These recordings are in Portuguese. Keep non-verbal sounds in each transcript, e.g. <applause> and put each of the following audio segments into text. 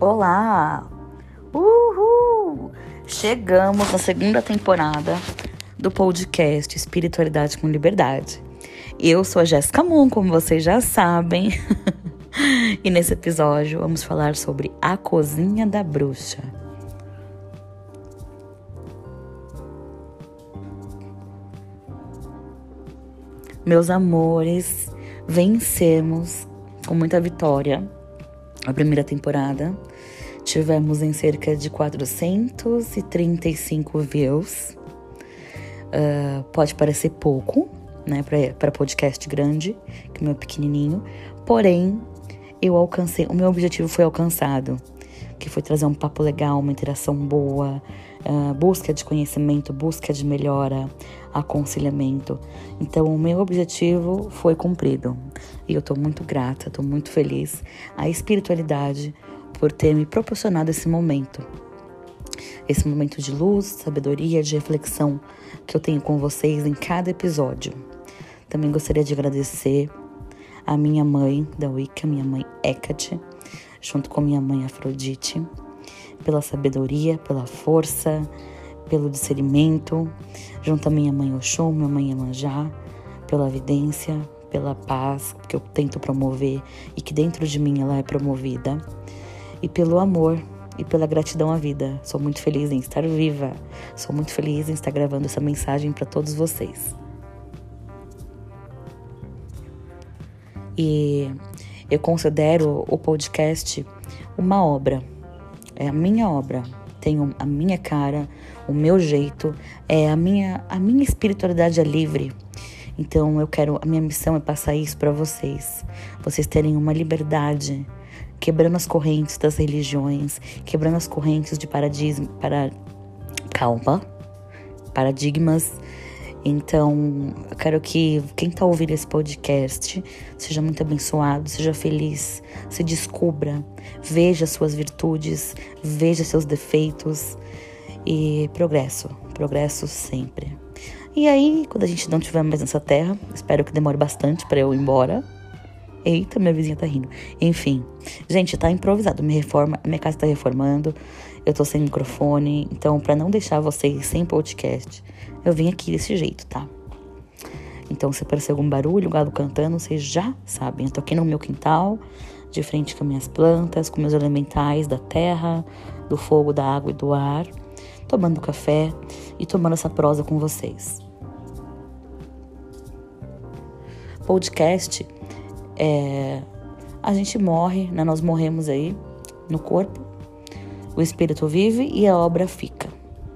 Olá! Uhul! Chegamos na segunda temporada do podcast Espiritualidade com Liberdade. Eu sou a Jéssica Moon, como vocês já sabem. <laughs> e nesse episódio vamos falar sobre a cozinha da bruxa. Meus amores, vencemos com muita vitória a primeira temporada. Tivemos em cerca de 435 views. Uh, pode parecer pouco, né, para podcast grande, que o meu é pequenininho. Porém, eu alcancei, o meu objetivo foi alcançado, que foi trazer um papo legal, uma interação boa, uh, busca de conhecimento, busca de melhora, aconselhamento. Então, o meu objetivo foi cumprido. E eu estou muito grata, estou muito feliz à espiritualidade por ter me proporcionado esse momento. Esse momento de luz, sabedoria, de reflexão que eu tenho com vocês em cada episódio. Também gostaria de agradecer a minha mãe da Wicca, minha mãe Hecate, junto com minha mãe Afrodite, pela sabedoria, pela força, pelo discernimento, junto à minha mãe Oxum, minha mãe Emanjá, pela evidência, pela paz que eu tento promover e que dentro de mim ela é promovida, e pelo amor e pela gratidão à vida. Sou muito feliz em estar viva, sou muito feliz em estar gravando essa mensagem para todos vocês. E eu considero o podcast uma obra, é a minha obra, tenho a minha cara, o meu jeito, é a minha a minha espiritualidade é livre. Então eu quero, a minha missão é passar isso para vocês. Vocês terem uma liberdade, quebrando as correntes das religiões, quebrando as correntes de paradigmas, para calma, paradigmas. Então, eu quero que quem tá ouvindo esse podcast seja muito abençoado, seja feliz, se descubra, veja suas virtudes, veja seus defeitos e progresso, progresso sempre. E aí, quando a gente não estiver mais nessa terra, espero que demore bastante para eu ir embora. Eita, minha vizinha tá rindo. Enfim, gente, tá improvisado. Minha reforma, minha casa tá reformando. Eu tô sem microfone, então para não deixar vocês sem podcast, eu vim aqui desse jeito, tá? Então, se aparecer algum barulho, galo cantando, vocês já sabem. Eu tô aqui no meu quintal, de frente com minhas plantas, com meus elementais da terra, do fogo, da água e do ar, tomando café e tomando essa prosa com vocês. Podcast é. A gente morre, né? Nós morremos aí no corpo, o espírito vive e a obra fica.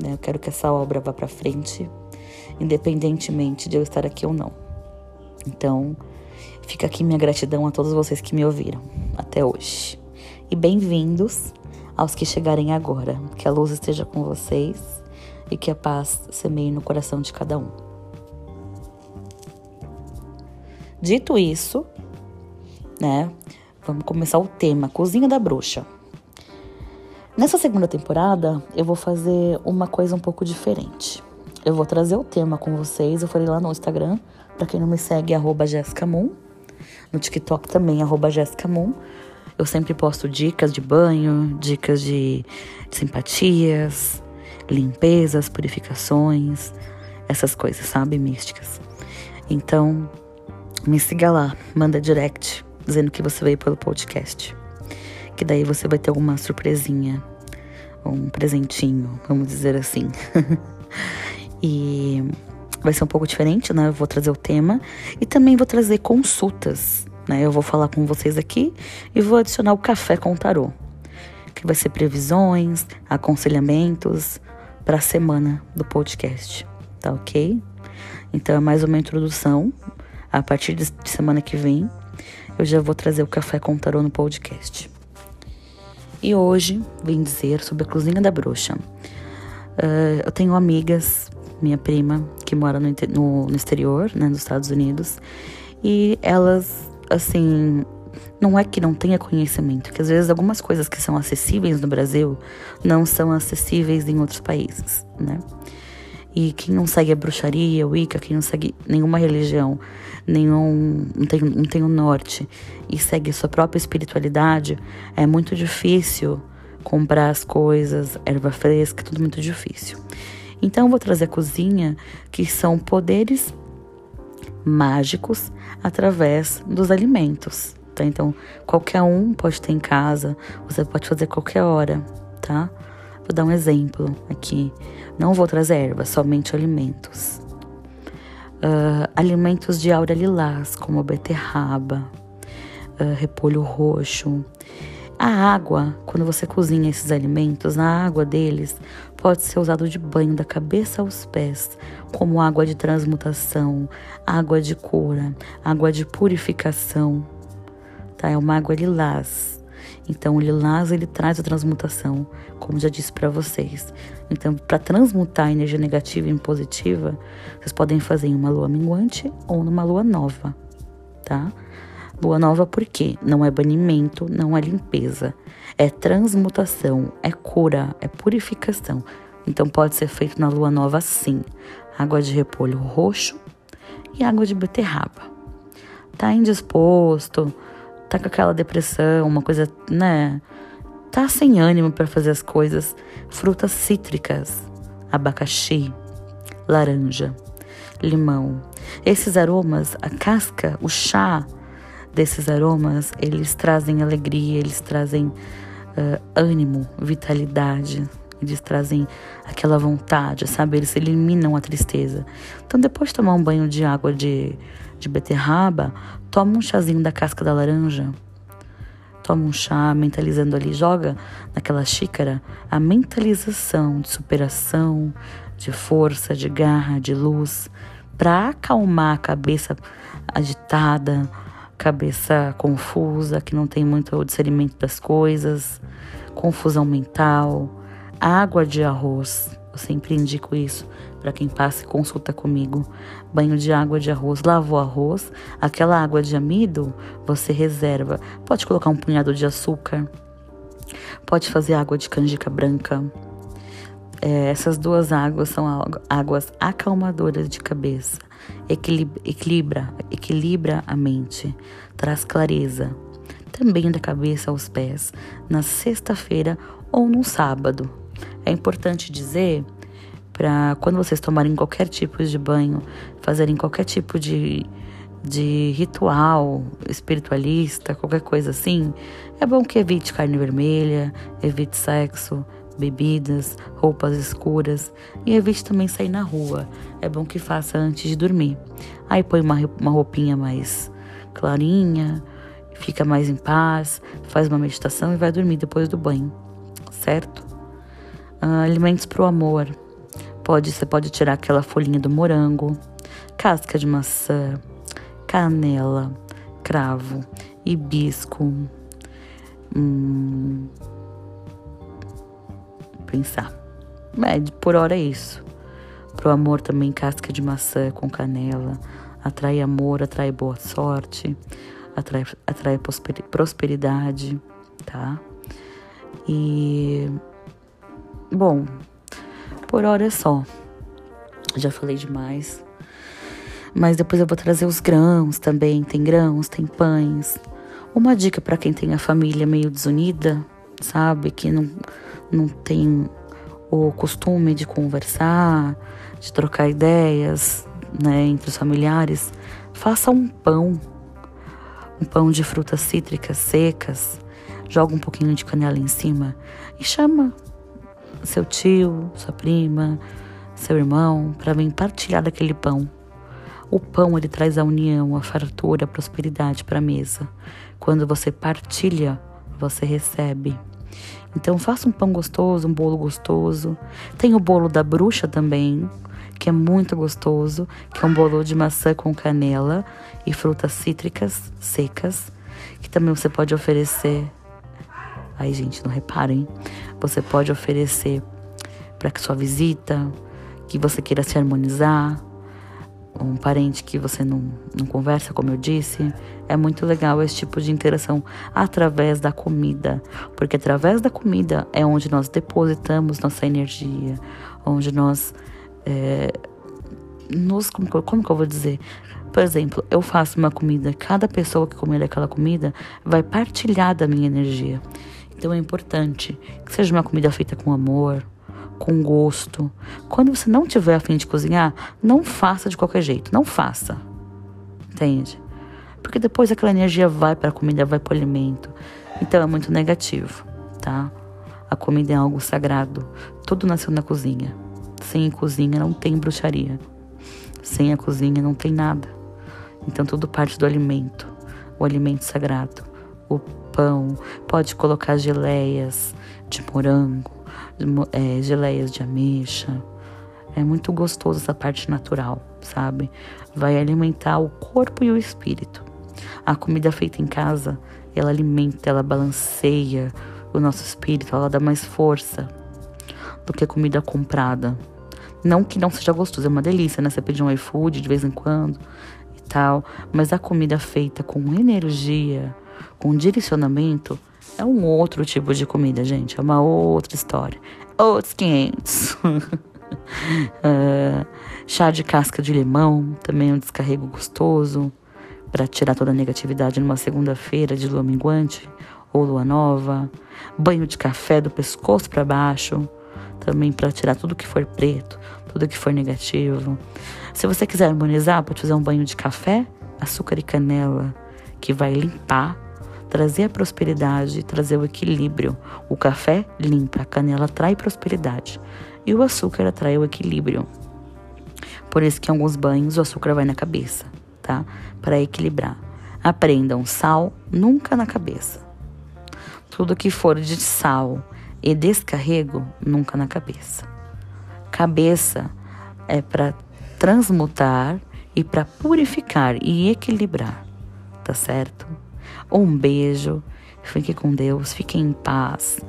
Né? Eu quero que essa obra vá para frente, independentemente de eu estar aqui ou não. Então, fica aqui minha gratidão a todos vocês que me ouviram até hoje. E bem-vindos aos que chegarem agora. Que a luz esteja com vocês e que a paz semeie no coração de cada um. Dito isso, né, vamos começar o tema Cozinha da Bruxa. Nessa segunda temporada, eu vou fazer uma coisa um pouco diferente. Eu vou trazer o tema com vocês. Eu falei lá no Instagram, para quem não me segue, arroba. No TikTok também, arroba. Eu sempre posto dicas de banho, dicas de simpatias, limpezas, purificações, essas coisas, sabe? Místicas. Então, me siga lá, manda direct dizendo que você veio pelo podcast que daí você vai ter alguma surpresinha, um presentinho, vamos dizer assim. <laughs> e vai ser um pouco diferente, né? Eu vou trazer o tema e também vou trazer consultas, né? Eu vou falar com vocês aqui e vou adicionar o café com tarô, que vai ser previsões, aconselhamentos para a semana do podcast, tá ok? Então é mais uma introdução. A partir de semana que vem, eu já vou trazer o café com tarô no podcast. E hoje vim dizer sobre a cozinha da bruxa. Uh, eu tenho amigas, minha prima, que mora no, no, no exterior, né, nos Estados Unidos, e elas, assim, não é que não tenha conhecimento, que às vezes algumas coisas que são acessíveis no Brasil não são acessíveis em outros países, né? E quem não segue a bruxaria, o Wicca, quem não segue nenhuma religião, nenhum, não tem, não tem o norte e segue sua própria espiritualidade, é muito difícil comprar as coisas, erva fresca, tudo muito difícil. Então eu vou trazer a cozinha, que são poderes mágicos através dos alimentos, tá? Então, qualquer um pode ter em casa, você pode fazer qualquer hora, tá? Vou dar um exemplo aqui. Não vou trazer erva, somente alimentos. Uh, alimentos de aura lilás, como beterraba, uh, repolho roxo. A água, quando você cozinha esses alimentos, a água deles pode ser usado de banho da cabeça aos pés, como água de transmutação, água de cura, água de purificação. Tá? É uma água lilás. Então, o lilás ele traz a transmutação, como já disse para vocês. Então, para transmutar a energia negativa em positiva, vocês podem fazer em uma lua minguante ou numa lua nova, tá? Lua nova porque não é banimento, não é limpeza, é transmutação, é cura, é purificação. Então pode ser feito na lua nova sim. Água de repolho roxo e água de beterraba. Tá indisposto, tá com aquela depressão, uma coisa, né? Tá sem ânimo para fazer as coisas. Frutas cítricas, abacaxi, laranja, limão. Esses aromas, a casca, o chá, desses aromas, eles trazem alegria, eles trazem uh, ânimo, vitalidade, eles trazem aquela vontade, sabe? Eles eliminam a tristeza. Então, depois de tomar um banho de água de, de beterraba, toma um chazinho da casca da laranja. Toma um chá mentalizando ali, joga naquela xícara a mentalização de superação, de força, de garra, de luz, para acalmar a cabeça agitada, cabeça confusa, que não tem muito discernimento das coisas, confusão mental, água de arroz. Eu sempre indico isso para quem passa e consulta comigo. Banho de água de arroz, lavou arroz, aquela água de amido você reserva. Pode colocar um punhado de açúcar, pode fazer água de canjica branca. É, essas duas águas são águas acalmadoras de cabeça equilibra, equilibra a mente, traz clareza, também da cabeça aos pés, na sexta-feira ou no sábado. É importante dizer para quando vocês tomarem qualquer tipo de banho, fazerem qualquer tipo de, de ritual espiritualista, qualquer coisa assim, é bom que evite carne vermelha, evite sexo, bebidas, roupas escuras e evite também sair na rua. É bom que faça antes de dormir. Aí põe uma, uma roupinha mais clarinha, fica mais em paz, faz uma meditação e vai dormir depois do banho, certo? Ah, alimentos para o amor. Pode, você pode tirar aquela folhinha do morango, casca de maçã, canela, cravo, hibisco. Hum, pensar. É, por hora é isso. Pro amor também casca de maçã com canela. Atrai amor, atrai boa sorte, atrai, atrai prosperidade, tá? E. Bom, por hora é só. Já falei demais. Mas depois eu vou trazer os grãos também. Tem grãos, tem pães. Uma dica para quem tem a família meio desunida, sabe? Que não não tem o costume de conversar, de trocar ideias, né, entre os familiares, faça um pão, um pão de frutas cítricas secas, joga um pouquinho de canela em cima e chama seu tio, sua prima, seu irmão para vir partilhar daquele pão. O pão ele traz a união, a fartura, a prosperidade para a mesa. Quando você partilha, você recebe. Então faça um pão gostoso, um bolo gostoso. Tem o bolo da bruxa também, que é muito gostoso, que é um bolo de maçã com canela e frutas cítricas secas, que também você pode oferecer. Ai, gente, não reparem. Você pode oferecer para que sua visita, que você queira se harmonizar, um parente que você não, não conversa, como eu disse, é muito legal esse tipo de interação através da comida, porque através da comida é onde nós depositamos nossa energia, onde nós é, nos, como, como que eu vou dizer? Por exemplo, eu faço uma comida, cada pessoa que comer aquela comida vai partilhar da minha energia. Então é importante que seja uma comida feita com amor, com gosto. Quando você não tiver a fim de cozinhar, não faça de qualquer jeito, não faça. Entende? Porque depois aquela energia vai para a comida, vai para o alimento. Então é muito negativo, tá? A comida é algo sagrado. Tudo nasceu na cozinha. Sem cozinha não tem bruxaria. Sem a cozinha não tem nada. Então tudo parte do alimento, o alimento sagrado. O pão, pode colocar geleias de morango, é, geleias de ameixa. É muito gostoso essa parte natural, sabe? Vai alimentar o corpo e o espírito. A comida feita em casa, ela alimenta, ela balanceia o nosso espírito, ela dá mais força do que a comida comprada. Não que não seja gostoso, é uma delícia, né? Você pedir um iFood de vez em quando e tal, mas a comida feita com energia, com direcionamento, é um outro tipo de comida, gente. É uma outra história. Outros 500. uh, <laughs> chá de casca de limão, também é um descarrego gostoso para tirar toda a negatividade numa segunda-feira de lua minguante ou lua nova. Banho de café do pescoço para baixo, também para tirar tudo que for preto, tudo que for negativo. Se você quiser harmonizar, pode fazer um banho de café, açúcar e canela, que vai limpar, trazer a prosperidade, trazer o equilíbrio. O café limpa, a canela atrai prosperidade e o açúcar atrai o equilíbrio. Por isso que em alguns banhos o açúcar vai na cabeça, tá? Para equilibrar. Aprendam, sal nunca na cabeça. Tudo que for de sal e descarrego, nunca na cabeça. Cabeça é para transmutar e para purificar e equilibrar, tá certo? Um beijo, fique com Deus, fique em paz.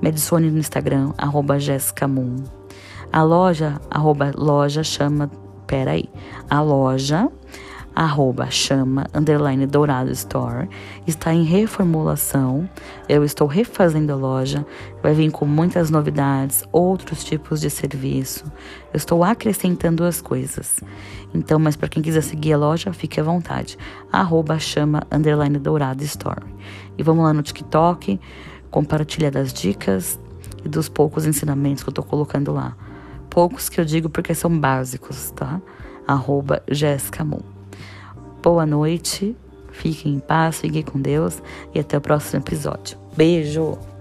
Me adicione no Instagram, arroba Jessica Moon. A loja, arroba loja chama, peraí, a loja arroba chama underline dourado store está em reformulação. Eu estou refazendo a loja, vai vir com muitas novidades, outros tipos de serviço. Eu estou acrescentando as coisas. Então, mas para quem quiser seguir a loja, fique à vontade. Arroba chama underline dourado store. E vamos lá no TikTok, compartilhar das dicas e dos poucos ensinamentos que eu estou colocando lá. Poucos que eu digo porque são básicos, tá? Arroba Jéssica Moon. Boa noite, fiquem em paz, fiquem com Deus e até o próximo episódio. Beijo!